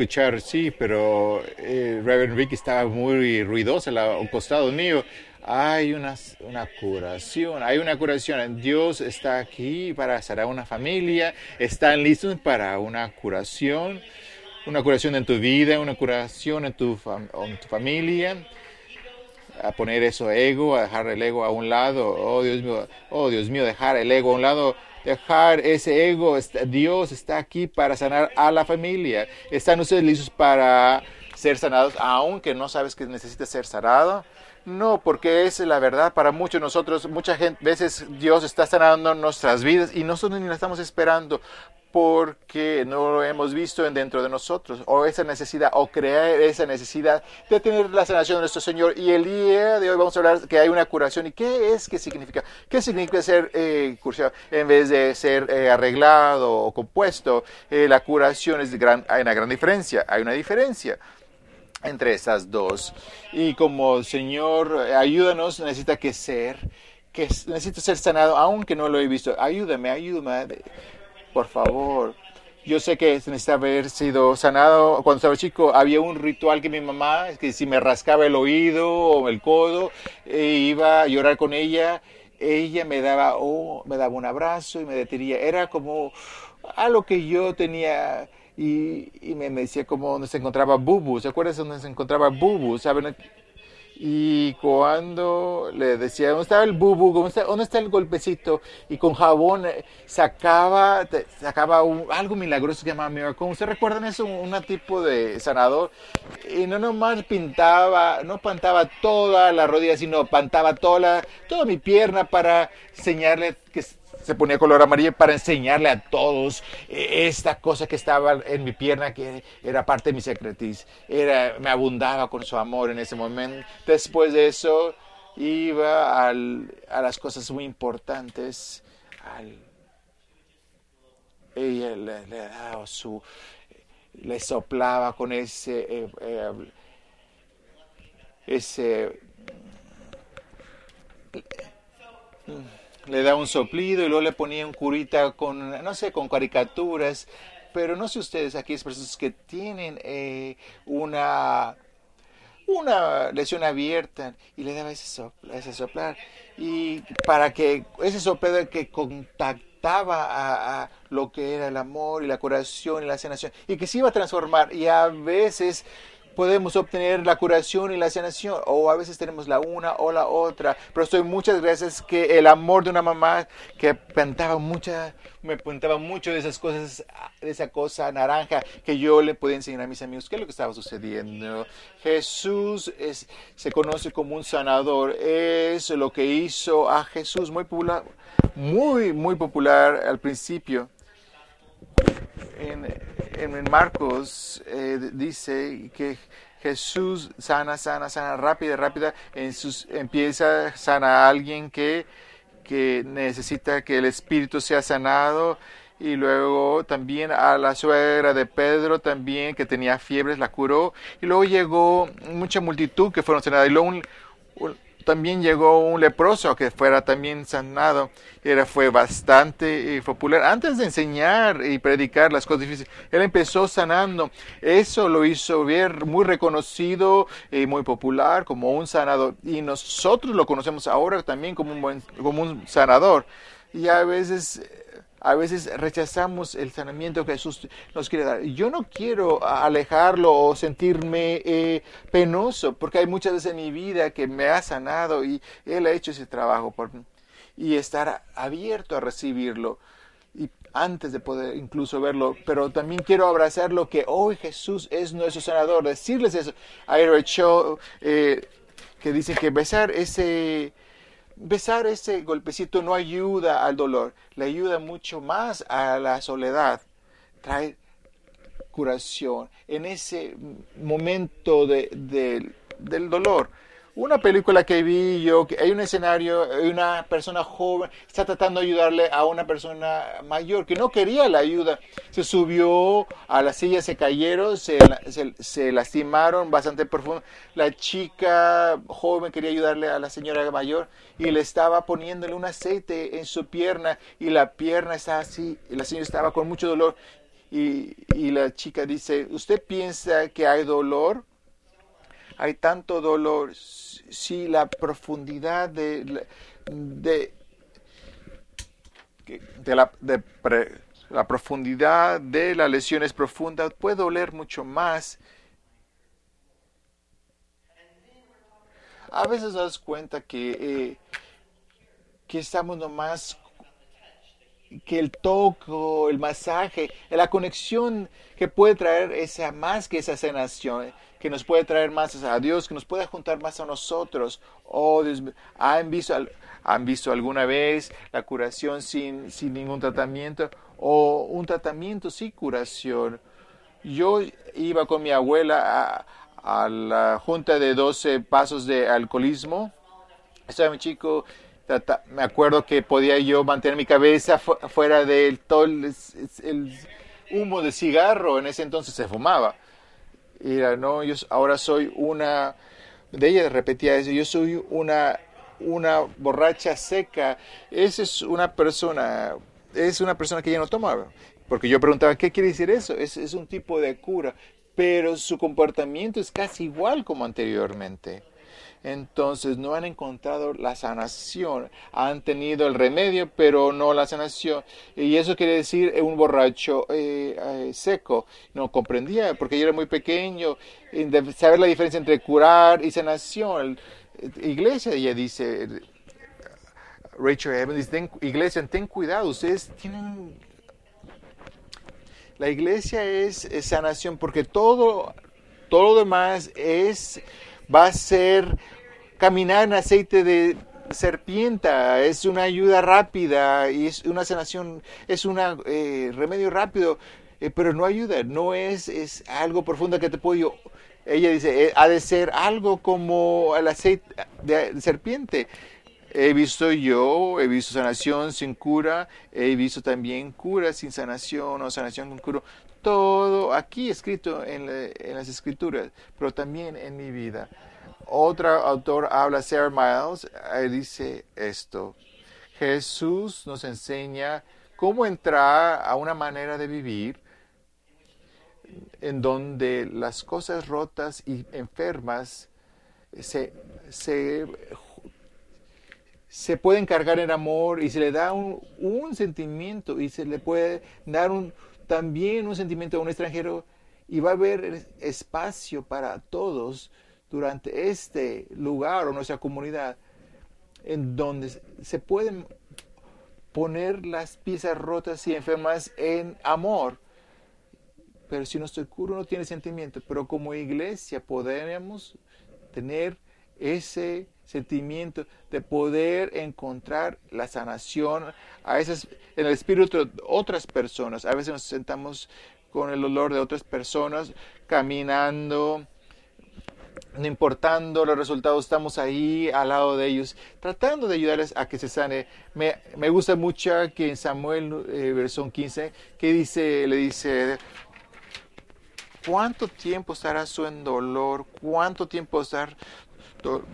escuchar, sí, pero eh, Reverend Rick estaba muy ruidoso a un costado mío. Hay una, una curación, hay una curación. Dios está aquí para sanar una familia. Están listos para una curación. Una curación en tu vida, una curación en tu, en tu familia a poner eso ego, a dejar el ego a un lado. Oh Dios mío, oh Dios mío, dejar el ego a un lado, dejar ese ego. Dios está aquí para sanar a la familia. ¿Están ustedes listos para ser sanados, aunque no sabes que necesitas ser sanado? No, porque es la verdad para muchos de nosotros. Muchas veces Dios está sanando nuestras vidas y nosotros ni la estamos esperando porque no lo hemos visto dentro de nosotros, o esa necesidad, o crear esa necesidad de tener la sanación de nuestro Señor. Y el día de hoy vamos a hablar que hay una curación. ¿Y qué es? ¿Qué significa? ¿Qué significa ser eh, En vez de ser eh, arreglado o compuesto, eh, la curación es gran, hay una gran diferencia. Hay una diferencia entre esas dos. Y como Señor, ayúdanos, necesita que ser, que necesito ser sanado, aunque no lo he visto. Ayúdame, ayúdame por favor. Yo sé que necesita haber sido sanado. Cuando estaba chico había un ritual que mi mamá, que si me rascaba el oído o el codo, e iba a llorar con ella, ella me daba, oh, me daba un abrazo y me detenía. Era como algo que yo tenía y, me, decía como donde se encontraba Bubu. ¿Se acuerdan donde se encontraba Bubu? ¿Saben? Y cuando le decía, ¿dónde estaba el bubu? ¿Dónde está, el golpecito? Y con jabón eh, sacaba, sacaba algo milagroso que llamaba Miracle. ¿Ustedes recuerdan eso? Un tipo de sanador. Y no nomás pintaba, no pintaba toda la rodilla, sino pintaba toda, toda mi pierna para enseñarle que se ponía color amarillo para enseñarle a todos eh, esta cosa que estaba en mi pierna, que era parte de mi secretis. Era, me abundaba con su amor en ese momento. Después de eso, iba al, a las cosas muy importantes. Al, ella le, daba su, le soplaba con ese, eh, eh, ese le da un soplido y luego le ponía un curita con, no sé, con caricaturas. Pero no sé ustedes, aquí es personas que tienen eh, una, una lesión abierta y le daba ese, sopla, ese soplar. Y para que ese soplar que contactaba a, a, lo que era el amor y la curación y la sanación y que se iba a transformar. Y a veces podemos obtener la curación y la sanación, o a veces tenemos la una o la otra, pero estoy muchas veces que el amor de una mamá que pintaba mucha, me pintaba mucho de esas cosas, de esa cosa naranja que yo le podía enseñar a mis amigos qué es lo que estaba sucediendo. Jesús es, se conoce como un sanador, es lo que hizo a Jesús muy popular, muy, muy popular al principio. En, en Marcos eh, dice que Jesús sana, sana, sana, rápida, rápida, en sus, empieza a sanar a alguien que, que necesita que el espíritu sea sanado y luego también a la suegra de Pedro también que tenía fiebres la curó y luego llegó mucha multitud que fueron sanadas y luego también llegó un leproso que fuera también sanado. Era, fue bastante eh, popular. Antes de enseñar y predicar las cosas difíciles, él empezó sanando. Eso lo hizo ver muy reconocido y muy popular como un sanador. Y nosotros lo conocemos ahora también como un, buen, como un sanador. Y a veces a veces rechazamos el sanamiento que Jesús nos quiere dar. Yo no quiero alejarlo o sentirme eh, penoso, porque hay muchas veces en mi vida que me ha sanado y Él ha hecho ese trabajo por mí. Y estar abierto a recibirlo y antes de poder incluso verlo, pero también quiero abrazar lo que hoy Jesús es nuestro sanador, decirles eso. Hay hecho eh, que dice que besar ese besar ese golpecito no ayuda al dolor, le ayuda mucho más a la soledad. Trae curación en ese momento de, del dolor. Una película que vi yo, que hay un escenario, una persona joven, está tratando de ayudarle a una persona mayor que no quería la ayuda. Se subió a la silla, se cayeron, se, se, lastimaron bastante profundo. La chica joven quería ayudarle a la señora mayor y le estaba poniéndole un aceite en su pierna y la pierna estaba así, y la señora estaba con mucho dolor Y, y la chica dice, ¿usted piensa que hay dolor? Hay tanto dolor. Si la profundidad de, la, de la profundidad de la lesión es profunda, puede doler mucho más. A veces das cuenta que, eh, que estamos nomás que el toco, el masaje, la conexión que puede traer esa más que esa sanación, que nos puede traer más a Dios, que nos puede juntar más a nosotros. Oh, ¿han visto, han visto alguna vez la curación sin, sin ningún tratamiento o un tratamiento sin curación? Yo iba con mi abuela a, la junta de 12 pasos de alcoholismo. Estaba mi chico me acuerdo que podía yo mantener mi cabeza fuera del todo el, humo de cigarro, en ese entonces se fumaba. Y era, no, yo ahora soy una, de ella repetía eso, yo soy una, una borracha seca, esa es una persona, es una persona que ya no toma. Porque yo preguntaba, ¿qué quiere decir eso? Es, es un tipo de cura, pero su comportamiento es casi igual como anteriormente entonces no han encontrado la sanación. Han tenido el remedio, pero no la sanación. Y eso quiere decir un borracho eh, eh, seco. No comprendía, porque yo era muy pequeño. Saber la diferencia entre curar y sanación. Iglesia, ella dice, Rachel Evans dice, iglesia, ten cuidado, ustedes tienen... La iglesia es, es sanación porque todo, todo lo demás es va a ser caminar en aceite de serpienta, es una ayuda rápida y es una sanación, es un eh, remedio rápido, eh, pero no ayuda, no es, es algo profundo que te puedo... Ella dice, eh, ha de ser algo como el aceite de serpiente. He visto yo, he visto sanación sin cura, he visto también cura sin sanación o sanación con cura. Todo aquí escrito en, en las escrituras, pero también en mi vida. Otro autor habla, Sarah Miles, dice esto. Jesús nos enseña cómo entrar a una manera de vivir en donde las cosas rotas y enfermas se, se, se pueden cargar en amor y se le da un, un, sentimiento y se le puede dar un, también un sentimiento a un extranjero y va a haber espacio para todos durante este lugar o nuestra comunidad en donde se pueden poner las piezas rotas y enfermas en amor. Pero si nuestro curo no tiene sentimiento, pero como iglesia podemos tener ese sentimiento de poder encontrar la sanación a esas, en el espíritu de otras personas. A veces nos sentamos con el olor de otras personas caminando no importando los resultados, estamos ahí al lado de ellos, tratando de ayudarles a que se sane. Me, me gusta mucho que en Samuel, eh, versión 15, que dice, le dice, ¿cuánto tiempo estarás tú en dolor? ¿Cuánto tiempo estar,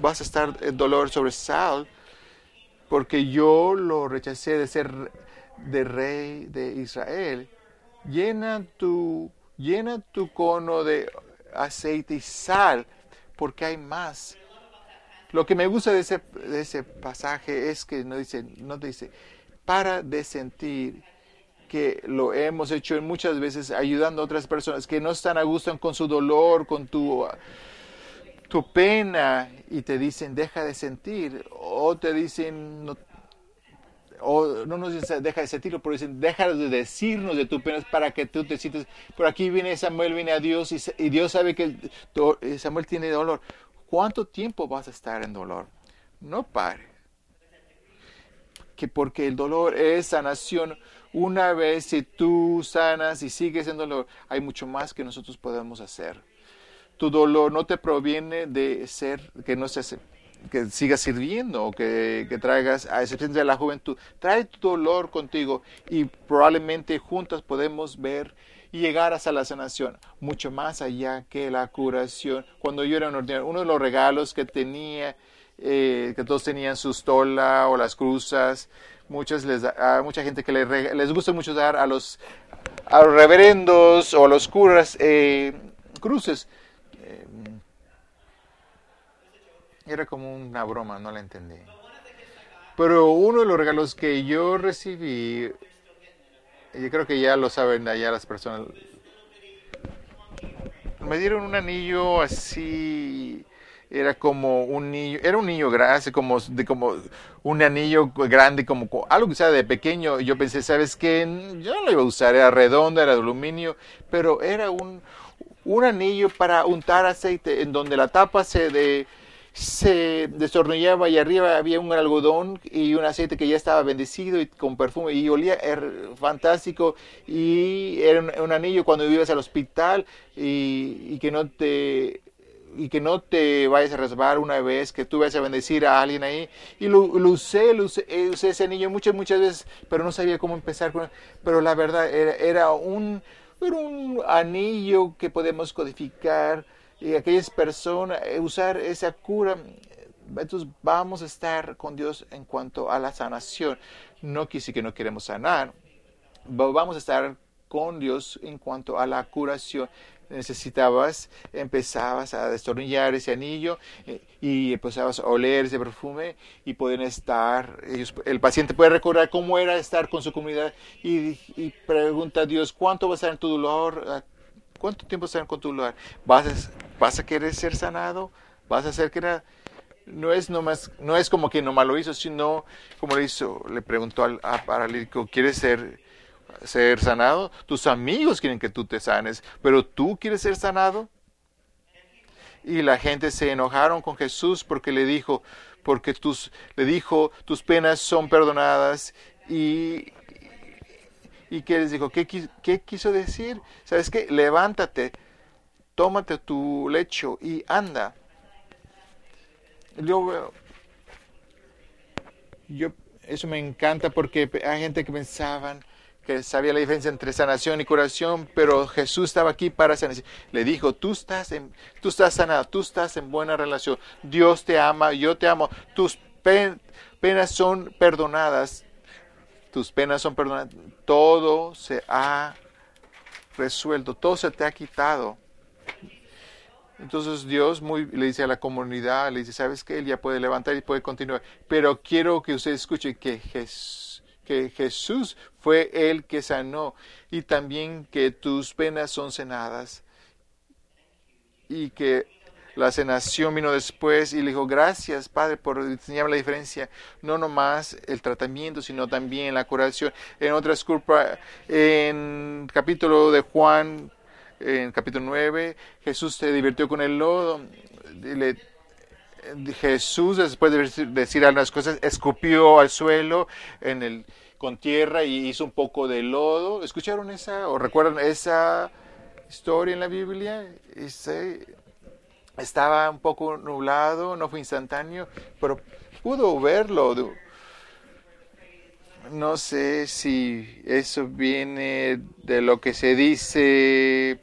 vas a estar en dolor sobre Saul? Porque yo lo rechacé de ser de rey de Israel. Llena tu, llena tu cono de aceite y sal porque hay más. Lo que me gusta de ese, de ese pasaje es que no dice, no dice, para de sentir que lo hemos hecho muchas veces ayudando a otras personas que no están a gusto con su dolor, con tu, tu pena, y te dicen, deja de sentir, o te dicen, no, o no nos dicen deja de sentirlo, pero dicen deja de decirnos de tu pena para que tú te sientes. Por aquí viene Samuel, viene a Dios y, Dios sabe que eh, Samuel tiene dolor. ¿Cuánto tiempo vas a estar en dolor? No pare. Que porque el dolor es sanación. Una vez si tú sanas y sigues en dolor, hay mucho más que nosotros podemos hacer. Tu dolor no te proviene de ser que no se que sigas sirviendo o que, traigas a excepción de la juventud. Trae tu dolor contigo y probablemente juntas podemos ver y llegar hasta la sanación, mucho más allá que la curación. Cuando yo era un ordinario, uno de los regalos que tenía eh, que todos tenían sus tola o las cruzas. Muchas les a mucha gente que les, les gusta mucho dar a los, a los reverendos o a los curas eh, cruces. Eh, era como una broma, no la entendí. Pero uno de los regalos que yo recibí, yo creo que ya lo saben allá las personas, me dieron un anillo así, era como un niño, era un niño grande, como de como un anillo grande, como algo que sea de pequeño. Yo pensé, ¿sabes qué? Yo no lo iba a usar, era redondo, era de aluminio, pero era un, un anillo para untar aceite, en donde la tapa se de se destornillaba y arriba había un algodón y un aceite que ya estaba bendecido y con perfume y olía er, fantástico. Y era un, anillo cuando ibas al hospital y, y, que no te y que no te vayas a resbalar una vez que tú vayas a bendecir a alguien ahí. Y lo, usé, lo usé, eh, usé, ese anillo muchas muchas veces pero no sabía cómo empezar pero la verdad era, era un era un anillo que podemos codificar y aquellas personas, eh, usar esa cura, entonces vamos a estar con Dios en cuanto a la sanación. No quise que no queremos sanar, vamos a estar con Dios en cuanto a la curación. Necesitabas, empezabas a destornillar ese anillo eh, y empezabas a oler ese perfume y pueden estar, ellos, el paciente puede recordar cómo era estar con su comunidad y, pregunta a Dios, ¿cuánto va a estar en tu dolor? ¿Cuánto tiempo estar con tu dolor? ¿Vas a, vas a querer ser sanado, vas a hacer que era, no es nomás, no es como que nomás lo hizo, sino como le hizo, le preguntó al paralítico, ¿quieres ser, ser sanado? Tus amigos quieren que tú te sanes, pero tú quieres ser sanado. Y la gente se enojaron con Jesús porque le dijo, porque tus, le dijo, tus penas son perdonadas y, y que les dijo, ¿qué, ¿qué, quiso decir? ¿Sabes qué? Levántate, tómate tu lecho y anda. Yo, yo, eso me encanta porque hay gente que pensaban que sabía la diferencia entre sanación y curación, pero Jesús estaba aquí para sanar. Le dijo, tú estás, en, tú estás sanado, tú estás en buena relación, Dios te ama, yo te amo, tus penas son perdonadas, tus penas son perdonadas, todo se ha resuelto, todo se te ha quitado. Entonces Dios le dice a la comunidad, le dice, ¿sabes qué? Él ya puede levantar y puede continuar. Pero quiero que usted escuche que Jesús, que Jesús fue el que sanó y también que tus penas son sanadas y que la sanación vino después y le dijo, gracias Padre por enseñarme la diferencia, no nomás el tratamiento, sino también la curación. En otras culpas, en capítulo de Juan en capítulo 9, Jesús se divirtió con el lodo. Jesús, después de decir algunas cosas, escupió al suelo en el, con tierra y hizo un poco de lodo. ¿Escucharon esa o recuerdan esa historia en la Biblia? estaba un poco nublado, no fue instantáneo, pero pudo verlo. No sé si eso viene de lo que se dice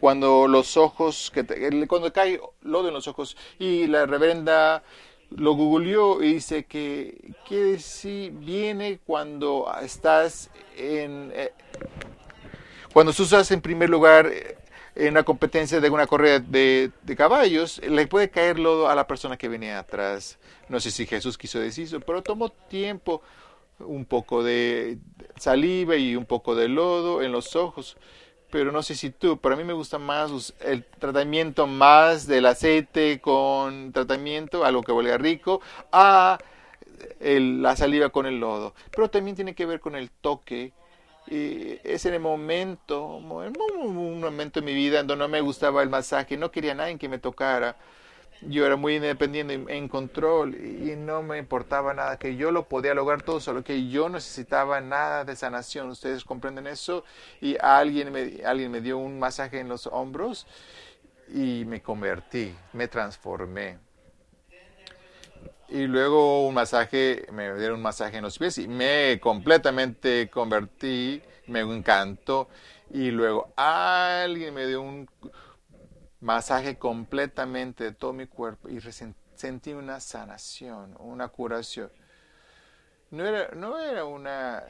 cuando los ojos, que cuando cae lodo en los ojos y la reverenda lo googleó y dice que quiere si viene cuando estás en eh, cuando estás en primer lugar eh, en una competencia de una correa de, caballos, le puede caer lodo a la persona que viene atrás. No sé si Jesús quiso decir eso, pero tomó tiempo, un poco de saliva y un poco de lodo en los ojos pero no sé si tú, para mí me gusta más el tratamiento más del aceite con tratamiento, algo que huele rico, a la saliva con el lodo. Pero también tiene que ver con el toque. Y es en el momento, un momento en mi vida en donde no me gustaba el masaje, no quería nadie que me tocara yo era muy independiente en control y no me importaba nada, que yo lo podía lograr todo, solo que yo necesitaba nada de sanación. ¿Ustedes comprenden eso? Y alguien me, alguien me dio un masaje en los hombros y me convertí, me transformé. Y luego un masaje, me dieron un masaje en los pies y me completamente convertí, me encantó. Y luego alguien me dio un, masaje completamente de todo mi cuerpo y sentí una sanación, una curación. No era, no era una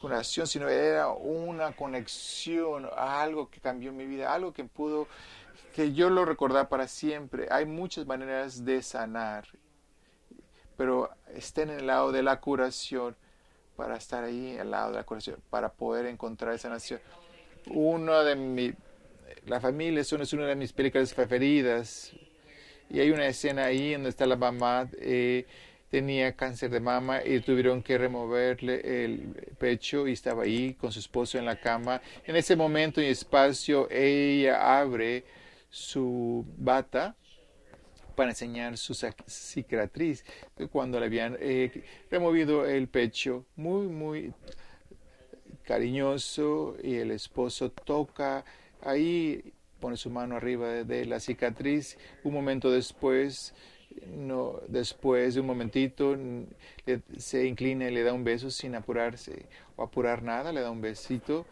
curación, sino era una conexión algo que cambió mi vida, algo que pudo, que yo lo recordar para siempre. Hay muchas maneras de sanar, pero estén en el lado de la curación para estar ahí al lado de la curación, para poder encontrar esa nación. Uno de mi, la familia es una de mis películas preferidas y hay una escena ahí donde está la mamá, eh, tenía cáncer de mama y tuvieron que removerle el pecho y estaba ahí con su esposo en la cama. En ese momento y espacio ella abre su bata para enseñar su cicatriz cuando le habían eh, removido el pecho. Muy, muy cariñoso y el esposo toca ahí pone su mano arriba de, la cicatriz. Un momento después, no, después de un momentito, se inclina y le da un beso sin apurarse o apurar nada, le da un besito.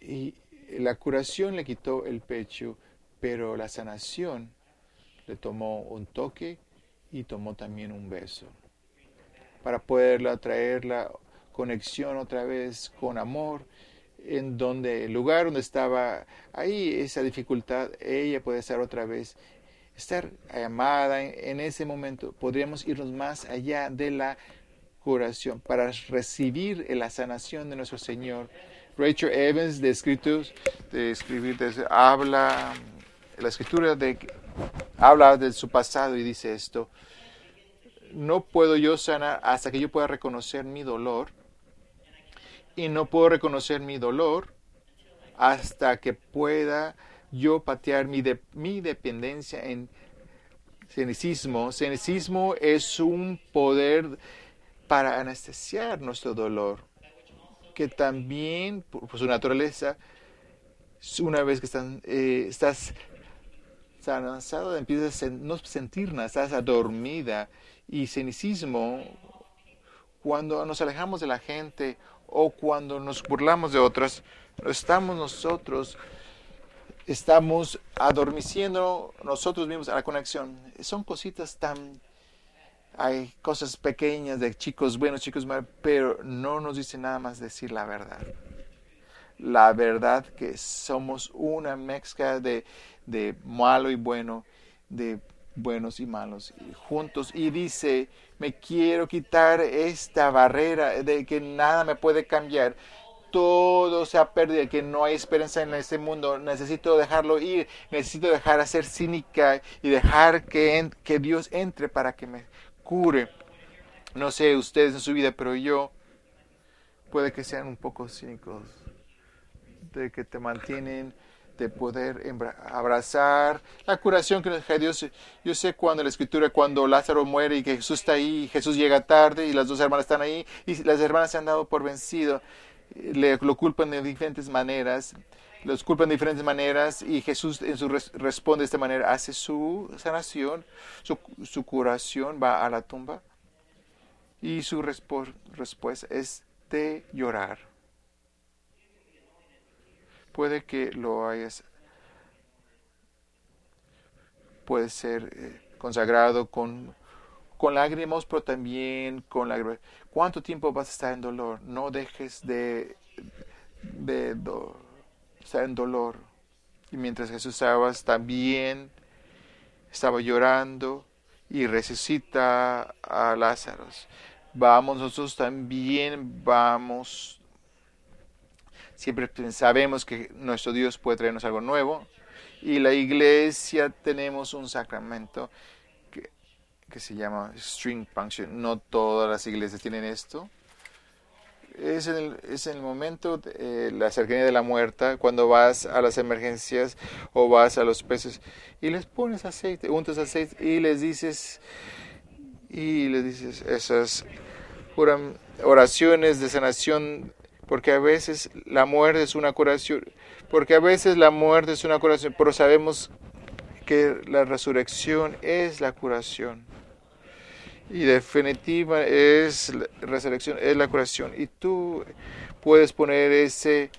Y, la curación le quitó el pecho, pero la sanación le tomó un toque y tomó también un beso. Para poderla traer la conexión otra vez con amor en donde el lugar donde estaba ahí esa dificultad, ella puede estar otra vez, estar amada en, ese momento. Podríamos irnos más allá de la curación para recibir la sanación de nuestro Señor. Rachel Evans de escritos, de escribir, habla, la escritura de, habla de su pasado y dice esto, no puedo yo sanar hasta que yo pueda reconocer mi dolor y no puedo reconocer mi dolor hasta que pueda yo patear mi, de, mi dependencia en cenicismo. Cenicismo es un poder para anestesiar nuestro dolor, que también, por, su naturaleza, una vez que están, eh, estás cansado, empiezas a no sentir nada, estás adormida. Y cenicismo, cuando nos alejamos de la gente o cuando nos burlamos de otras, estamos nosotros, estamos adormeciendo nosotros mismos a la conexión. Son cositas tan, hay cosas pequeñas de chicos buenos, chicos malos, pero no nos dice nada más decir la verdad. La verdad que somos una mezcla de, de malo y bueno, de buenos y malos juntos y dice, me quiero quitar esta barrera de que nada me puede cambiar. Todo se ha perdido, que no hay esperanza en este mundo. Necesito dejarlo ir, necesito dejar de ser cínica y dejar que, que Dios entre para que me cure. No sé ustedes en su vida, pero yo puede que sean un poco cínicos, de que te mantienen de poder abrazar la curación que nos deja Dios. Yo sé cuando la escritura, cuando Lázaro muere y que Jesús está ahí, y Jesús llega tarde y las dos hermanas están ahí y las hermanas se han dado por vencido, le lo culpan de diferentes maneras, los culpan de diferentes maneras y Jesús en su responde de esta manera, hace su sanación, su, su curación, va a la tumba y su respuesta es de llorar puede que lo hayas, puede ser eh, consagrado con, con lágrimas, pero también con lágrimas. ¿Cuánto tiempo vas a estar en dolor? No dejes de, de estar en dolor. Y mientras Jesús estaba también estaba llorando y resucita a Lázaro. Vamos, nosotros también vamos Siempre sabemos que nuestro Dios puede traernos algo nuevo. Y la iglesia tenemos un sacramento que, que se llama string function. No todas las iglesias tienen esto. Es en el, es el momento, de, eh, la cercanía de la muerta, cuando vas a las emergencias o vas a los peces y les pones aceite, untas aceite y les dices, y les dices esas oraciones de sanación porque a veces la muerte es una curación, porque a veces la muerte es una curación, pero sabemos que la resurrección es la curación. Y definitiva es la resurrección, es la curación. Y tú puedes poner ese,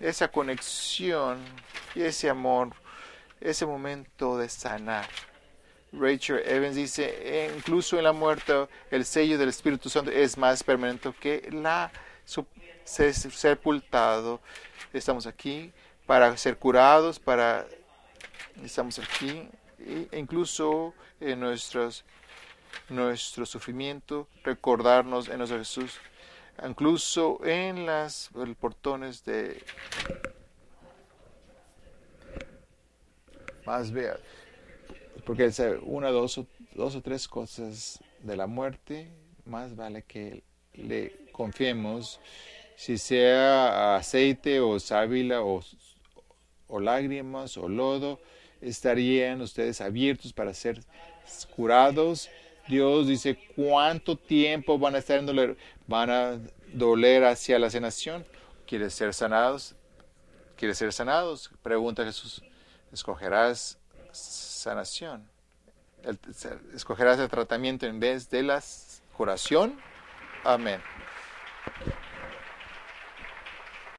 esa conexión y ese amor, ese momento de sanar Rachel Evans dice, "E incluso en la muerte, el sello del Espíritu Santo es más permanente que la su- se- sepultado. Estamos aquí para ser curados, para estamos aquí e incluso en nuestros nuestro sufrimiento, recordarnos en nuestro Jesús, incluso en las el portones de más vea, porque una, dos o, dos o tres cosas de la muerte, más vale que le confiemos, si sea aceite o sábila o, lágrimas o lodo, estarían ustedes abiertos para ser curados. Dios dice cuánto tiempo van a estar en doler, van a doler hacia la sanación. ¿Quieres ser sanados? ¿Quieres ser sanados? Pregunta Jesús. ¿Escogerás sanación? ¿Escogerás el tratamiento en vez de la curación? Amén.